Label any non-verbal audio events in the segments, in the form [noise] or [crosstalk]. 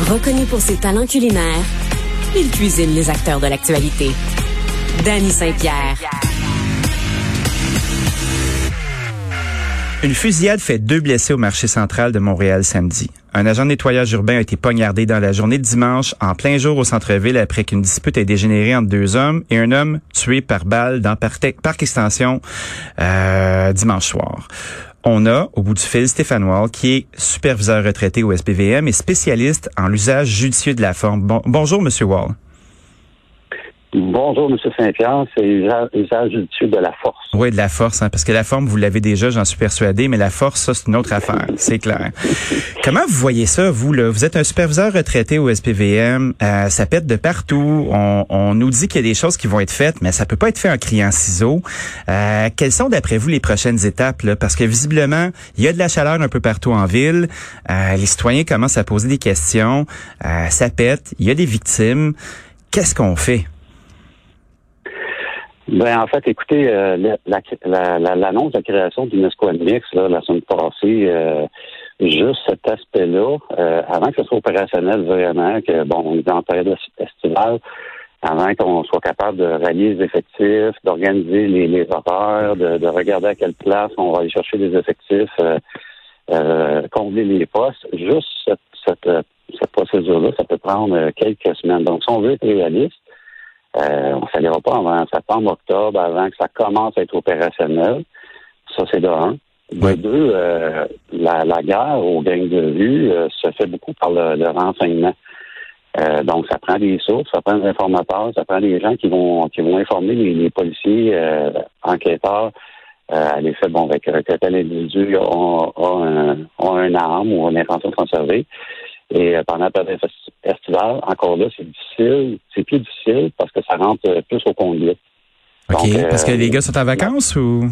Reconnu pour ses talents culinaires, il cuisine les acteurs de l'actualité. Danny Saint-Pierre. Une fusillade fait deux blessés au marché central de Montréal samedi. Un agent de nettoyage urbain a été poignardé dans la journée de dimanche en plein jour au centre-ville après qu'une dispute ait dégénéré entre deux hommes et un homme tué par balle dans Parc Extension euh, dimanche soir. On a au bout du fil Stéphane Wall, qui est superviseur retraité au SPVM et spécialiste en l'usage judicieux de la forme. bonjour, Monsieur Wall. Bonjour, M. Saint-Pierre. C'est usage judicieux de la force. Oui, de la force, hein, parce que la forme, vous l'avez déjà, j'en suis persuadé, mais la force, ça, c'est une autre affaire, [laughs] c'est clair. Comment vous voyez ça, vous, là? Vous êtes un superviseur retraité au SPVM, euh, ça pète de partout, on, nous dit qu'il y a des choses qui vont être faites, mais ça peut pas être fait en criant ciseaux. Euh, quelles sont, d'après vous, les prochaines étapes, là? Parce que visiblement, il y a de la chaleur un peu partout en ville, euh, les citoyens commencent à poser des questions, ça pète, il y a des victimes. Qu'est-ce qu'on fait? Ben en fait, écoutez, euh, l'annonce de la création d'une escouade mix la semaine passée, euh, juste cet aspect-là, euh, avant que ce soit opérationnel vraiment, que bon, on est en période estivale, avant qu'on soit capable de rallier les effectifs, d'organiser les, les de, regarder à quelle place on va aller chercher des effectifs, euh, combler les postes, juste cette, cette, cette procédure-là, ça peut prendre quelques semaines. Donc, si on veut être réaliste, euh, on ne s'allira pas avant septembre, octobre, avant que ça commence à être opérationnel. Ça, c'est de un. De deux, euh, la, guerre aux gangs de rue euh, se fait beaucoup par le, renseignement. donc, ça prend des sources, ça prend des informateurs, ça prend des gens qui vont qui vont informer les, policiers, enquêteurs, à l'effet, bon, avec tel individu a, a, un, a un arme ou une intention de conserver. Et euh, pendant la période estivale, encore là, c'est difficile. C'est plus difficile parce que ça rentre euh, plus au conduit. OK. parce que les gars sont en vacances ou?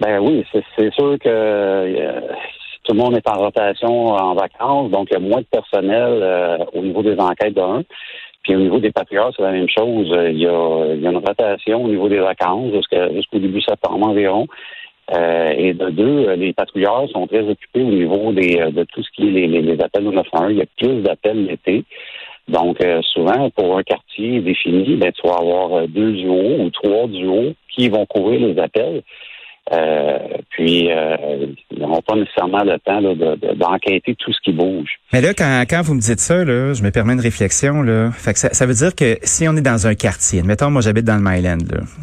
Ben oui, c'est sûr que tout le monde est en rotation en vacances, donc il y a moins de personnel au niveau des enquêtes d'un. Puis au niveau des patriotes, c'est la même chose. Il y, a, il y a une rotation au niveau des vacances jusqu'au début septembre environ. Euh, et de deux, euh, les patrouilleurs sont très occupés au niveau des, euh, de tout ce qui est les, les, appels au 911. Il y a plus d'appels l'été. Donc, souvent, pour un quartier défini, ben, tu vas avoir deux duos ou trois duos qui vont couvrir les appels. Euh, puis, euh, ils n'auront pas nécessairement le temps d'enquêter tout ce qui bouge. Mais là, quand, quand vous me dites ça, là, je me permets une réflexion. Là. Fait que ça, ça veut dire que si on est dans un quartier, admettons, moi j'habite dans le Myland,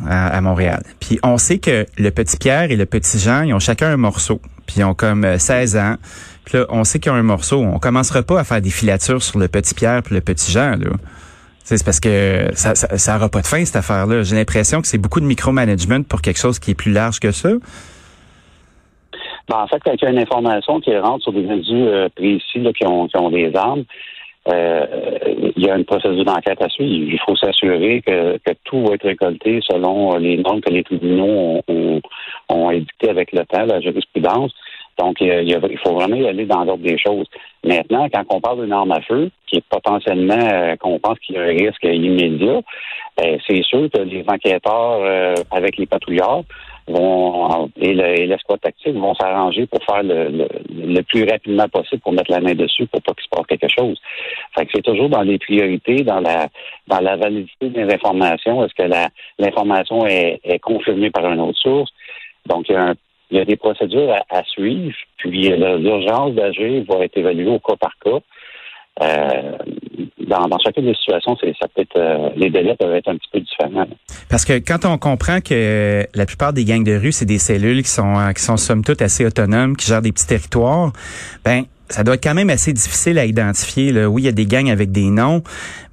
à, Montréal, puis on sait que le petit Pierre et le petit Jean, ils ont chacun un morceau, puis ils ont comme 16 euh, ans. Puis là, on sait qu'ils ont un morceau. On commencera pas à faire des filatures sur le petit Pierre puis le petit Jean. Là. C'est parce que ça, ça, pas de fin, cette affaire-là. J'ai l'impression que c'est beaucoup de micromanagement pour quelque chose qui est plus large que ça. Ben, en fait, quand il y a une information qui rentre sur des individus euh, précis qui, ont, qui ont des armes, euh, il y a une procédure d'enquête à suivre. Il faut s'assurer que, que, tout va être récolté selon les normes que les tribunaux ont, ont, édictées avec le temps, la jurisprudence. Donc, il, faut vraiment y aller dans l'ordre des choses. Maintenant, quand on parle d'une arme à feu, qui est potentiellement, euh, qu'on pense qu'il y a un risque immédiat, ben, c'est sûr que les enquêteurs euh, avec les patrouilleurs vont et l'escouade tactique vont s'arranger pour faire le, plus rapidement possible pour mettre la main dessus pour pas qu'il se passe quelque chose. Fait que c'est toujours dans les priorités, dans la dans la validité des informations. Est-ce que l'information est, est confirmée par une autre source? Donc, il y a un il y a des procédures à, suivre, puis l'urgence d'agir va être évaluée au cas par cas. Euh, dans, chacune des situations, ça peut être euh, les délais peuvent être un petit peu différents. Parce que quand on comprend que la plupart des gangs de rue, c'est des cellules qui sont qui sont somme toute assez autonomes, qui gèrent des petits territoires, ben ça doit être quand même assez difficile à identifier. Là. Oui, il y a des gangs avec des noms,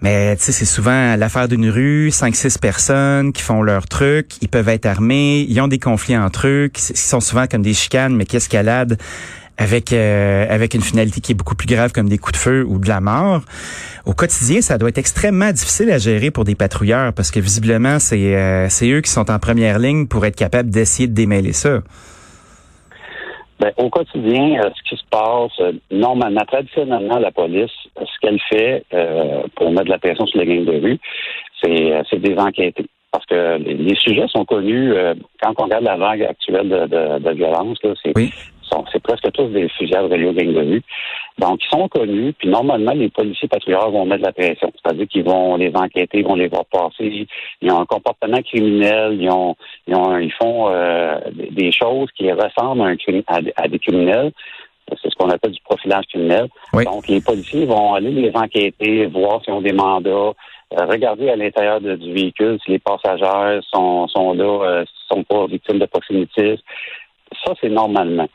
mais c'est souvent l'affaire d'une rue, cinq, six personnes qui font leur truc, ils peuvent être armés, ils ont des conflits entre eux, qui, sont souvent comme des chicanes, mais qui escaladent avec euh, avec une finalité qui est beaucoup plus grave comme des coups de feu ou de la mort. Au quotidien, ça doit être extrêmement difficile à gérer pour des patrouilleurs parce que visiblement, c'est euh, c'est eux qui sont en première ligne pour être capables d'essayer de démêler ça. Ben, au quotidien, euh, ce qui se passe, euh, normalement, traditionnellement, la police, ce qu'elle fait euh, pour mettre de la pression sur les gangs de rue, c'est, des enquêtes. Parce que les, sujets sont connus. quand on regarde la vague actuelle de, de, violence, là, c'est, c'est presque tous des fusillades reliées gangs de rue. Donc, ils sont connus, puis normalement, les policiers patrouilleurs vont mettre de la pression. C'est-à-dire qu'ils vont les enquêter, ils vont les voir passer. Ils ont un comportement criminel, ils ont, ils, ont, ils font euh, des choses qui ressemblent à, un, à, des criminels. C'est ce qu'on appelle du profilage criminel. Donc, les policiers vont aller les enquêter, voir s'ils ont des mandats, euh, regarder à l'intérieur du véhicule si les passagers sont, sont là, euh, sont pas victimes de proxénétisme. Ça, c'est normalement.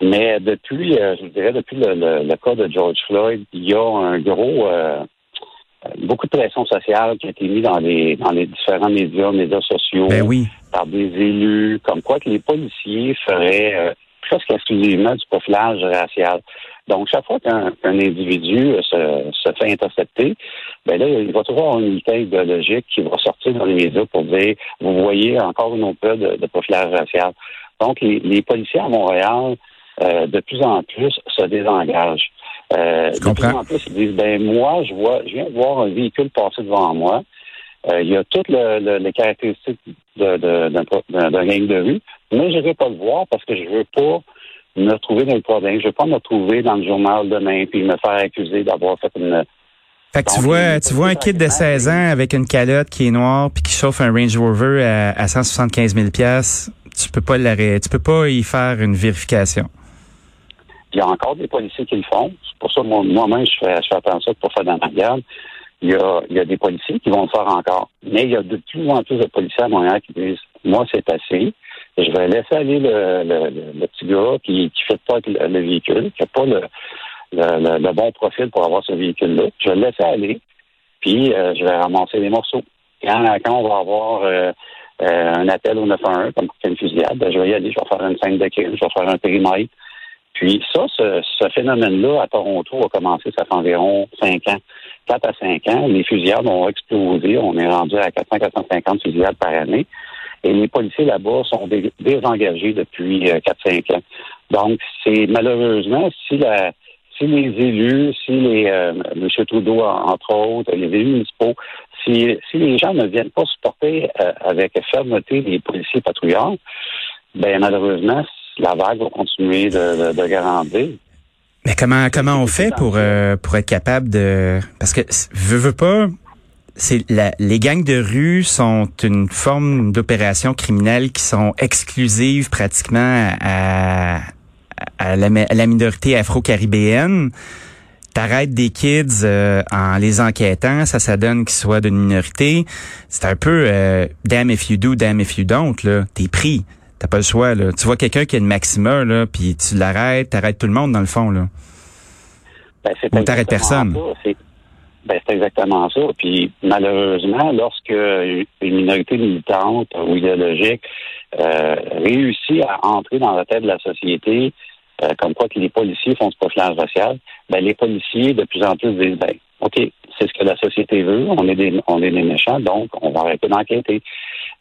Mais depuis, euh, je dirais, depuis le, cas de George Floyd, il y a un gros, euh, beaucoup de pression sociale qui a été mise dans les, dans les différents médias, médias sociaux, ben oui. par des élus, comme quoi que les policiers feraient euh, presque exclusivement du profilage racial. Donc, chaque fois qu'un individu se, se, fait intercepter, ben là, il va toujours avoir une unité idéologique qui va sortir dans les médias pour dire, vous voyez encore une autre de, de profilage racial. Donc, les, les policiers à Montréal, euh, de plus en plus se désengagent. Euh, de plus en plus, ils disent ben moi, je vois, je viens de voir un véhicule passer devant moi. Euh, il y a toutes le, les caractéristiques d'un gang de rue, mais je ne vais pas le voir parce que je veux pas me retrouver dans le problème. Je veux pas me retrouver dans le journal demain puis me faire accuser d'avoir fait une fait que tu vois, tu vois un kit de 16 ans avec une calotte qui est noire puis qui chauffe un Range Rover à, à 175 000 tu peux pas l'arrêter, tu peux pas y faire une vérification. Il y a encore des policiers qui le font. C'est pour ça que moi-même, je fais, attention pour faire dans ma garde. Il y, a, des policiers qui vont le faire encore. Mais il y a de plus en plus de policiers à Montréal qui disent Moi, c'est assez. Je vais laisser aller le, petit gars qui ne fait pas le, véhicule, qui n'a pas le, le, bon profil pour avoir ce véhicule-là. Je vais le laisser aller, puis euh, je vais ramasser les morceaux. Quand, quand on va avoir euh, euh, un appel au 911 comme une fusillade, ben, je vais y aller, je vais faire une scène de crime, je vais faire un périmètre, puis ça, ce, phénomène-là à Toronto a commencé, ça fait environ 5 ans. 4 à 5 ans, les fusillades ont explosé. On est rendu à 400-450 fusillades par année. Et les policiers là-bas sont désengagés depuis 4-5 euh, ans. Donc, c'est malheureusement, si les élus, si les euh, M. Trudeau, entre autres, les élus municipaux, si, si les gens ne viennent pas supporter euh, avec fermeté les policiers patrouilleurs, ben malheureusement, la vague va continuer de, de, grandir. Mais comment comment on fait pour euh, pour être capable de parce que veux veux pas c'est les gangs de rue sont une forme d'opération criminelle qui sont exclusives pratiquement à, à, la, la, minorité afro-caribéenne. T'arrêtes des kids euh, en les enquêtant, ça, ça donne qu'ils soient d'une minorité. C'est un peu euh, damn if you do, damn if you don't. Là, t'es pris. T'as pas le choix, là. Tu vois quelqu'un qui a une maxima, là, puis tu l'arrêtes, t'arrêtes tout le monde, dans le fond, là. Ben, Ou t'arrêtes personne. Ben, c'est exactement ça. Puis malheureusement, lorsque une minorité militante ou idéologique euh, réussit à entrer dans la tête de la société, euh, comme quoi que les policiers font ce profilage racial, ben, les policiers de plus en plus disent ben, OK, c'est ce que la société veut, on est des on est des méchants, donc on va arrêter d'enquêter.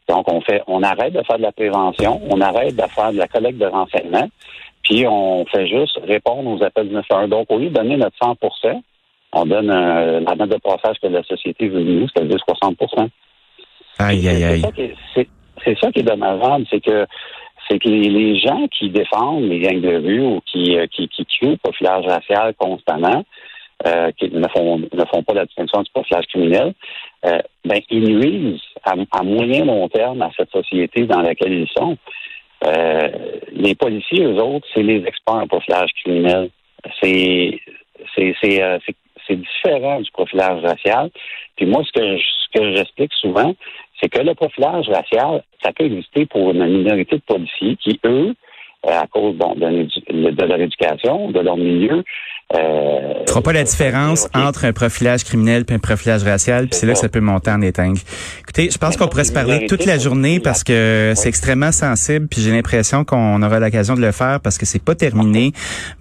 Donc, on fait, on arrête de faire de la prévention, on arrête de faire de la collecte de renseignements, puis on fait juste répondre aux appels de 911. Donc, au lieu de donner notre 100 on donne euh, la note de passage que la société veut nous, c'est-à-dire 60 Aïe, aïe, aïe. C'est ça qui est dommageable, c'est que c'est que les, gens qui défendent les gangs de rue ou qui, euh, qui, qui tuent le profilage racial constamment, euh, qui ne font, ne font pas la distinction du profilage criminel, euh, ben, ils nuisent à, moyen long terme à cette société dans laquelle ils sont. Euh, les policiers, eux autres, c'est les experts en profilage criminel. C'est c'est euh, différent du profilage racial. Puis moi, ce que ce que j'explique souvent, c'est que le profilage racial, ça peut exister pour une minorité de policiers qui, eux, à cause bon, de, de leur éducation, de leur milieu, euh, fera pas la différence entre un profilage criminel et un profilage racial, puis c'est là que ça peut monter en étingue. Écoutez, je pense qu'on pourrait se parler toute la journée parce que c'est extrêmement sensible, puis j'ai l'impression qu'on aura l'occasion de le faire parce que c'est pas terminé.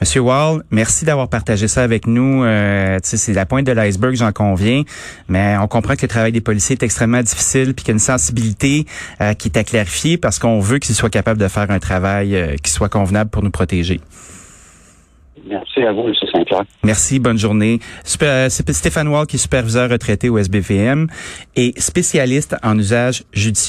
Monsieur Wall, merci d'avoir partagé ça avec nous. Euh, c'est la pointe de l'iceberg, j'en conviens, mais on comprend que le travail des policiers est extrêmement difficile, puis qu'il y a une sensibilité euh, qui est à clarifier parce qu'on veut qu'ils soient capables de faire un travail euh, qui soit convenable pour nous protéger. Merci à vous, M. Saint-Pierre. Merci, bonne journée. Euh, c'est Stéphane Wall qui est superviseur retraité au SBVM et spécialiste en usage judicieux.